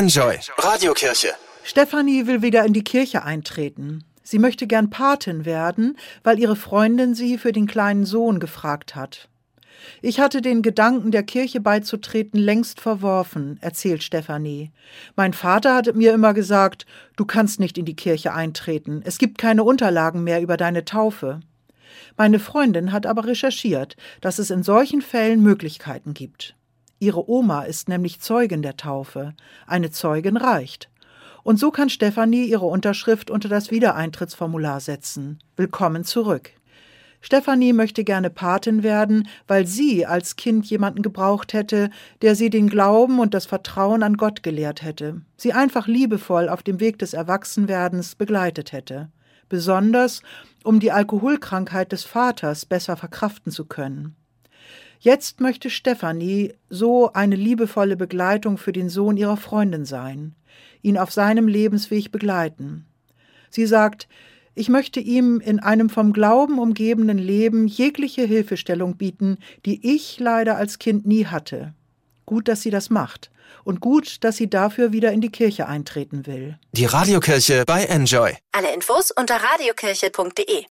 Enjoy Radiokirche. Stefanie will wieder in die Kirche eintreten. Sie möchte gern Patin werden, weil ihre Freundin sie für den kleinen Sohn gefragt hat. Ich hatte den Gedanken, der Kirche beizutreten, längst verworfen, erzählt Stefanie. Mein Vater hatte mir immer gesagt, du kannst nicht in die Kirche eintreten, es gibt keine Unterlagen mehr über deine Taufe. Meine Freundin hat aber recherchiert, dass es in solchen Fällen Möglichkeiten gibt. Ihre Oma ist nämlich Zeugin der Taufe. Eine Zeugin reicht. Und so kann Stefanie ihre Unterschrift unter das Wiedereintrittsformular setzen. Willkommen zurück. Stefanie möchte gerne Patin werden, weil sie als Kind jemanden gebraucht hätte, der sie den Glauben und das Vertrauen an Gott gelehrt hätte, sie einfach liebevoll auf dem Weg des Erwachsenwerdens begleitet hätte, besonders um die Alkoholkrankheit des Vaters besser verkraften zu können. Jetzt möchte Stefanie so eine liebevolle Begleitung für den Sohn ihrer Freundin sein ihn auf seinem Lebensweg begleiten. Sie sagt, ich möchte ihm in einem vom Glauben umgebenen Leben jegliche Hilfestellung bieten, die ich leider als Kind nie hatte. Gut, dass sie das macht. Und gut, dass sie dafür wieder in die Kirche eintreten will. Die Radiokirche bei Enjoy. Alle Infos unter radiokirche.de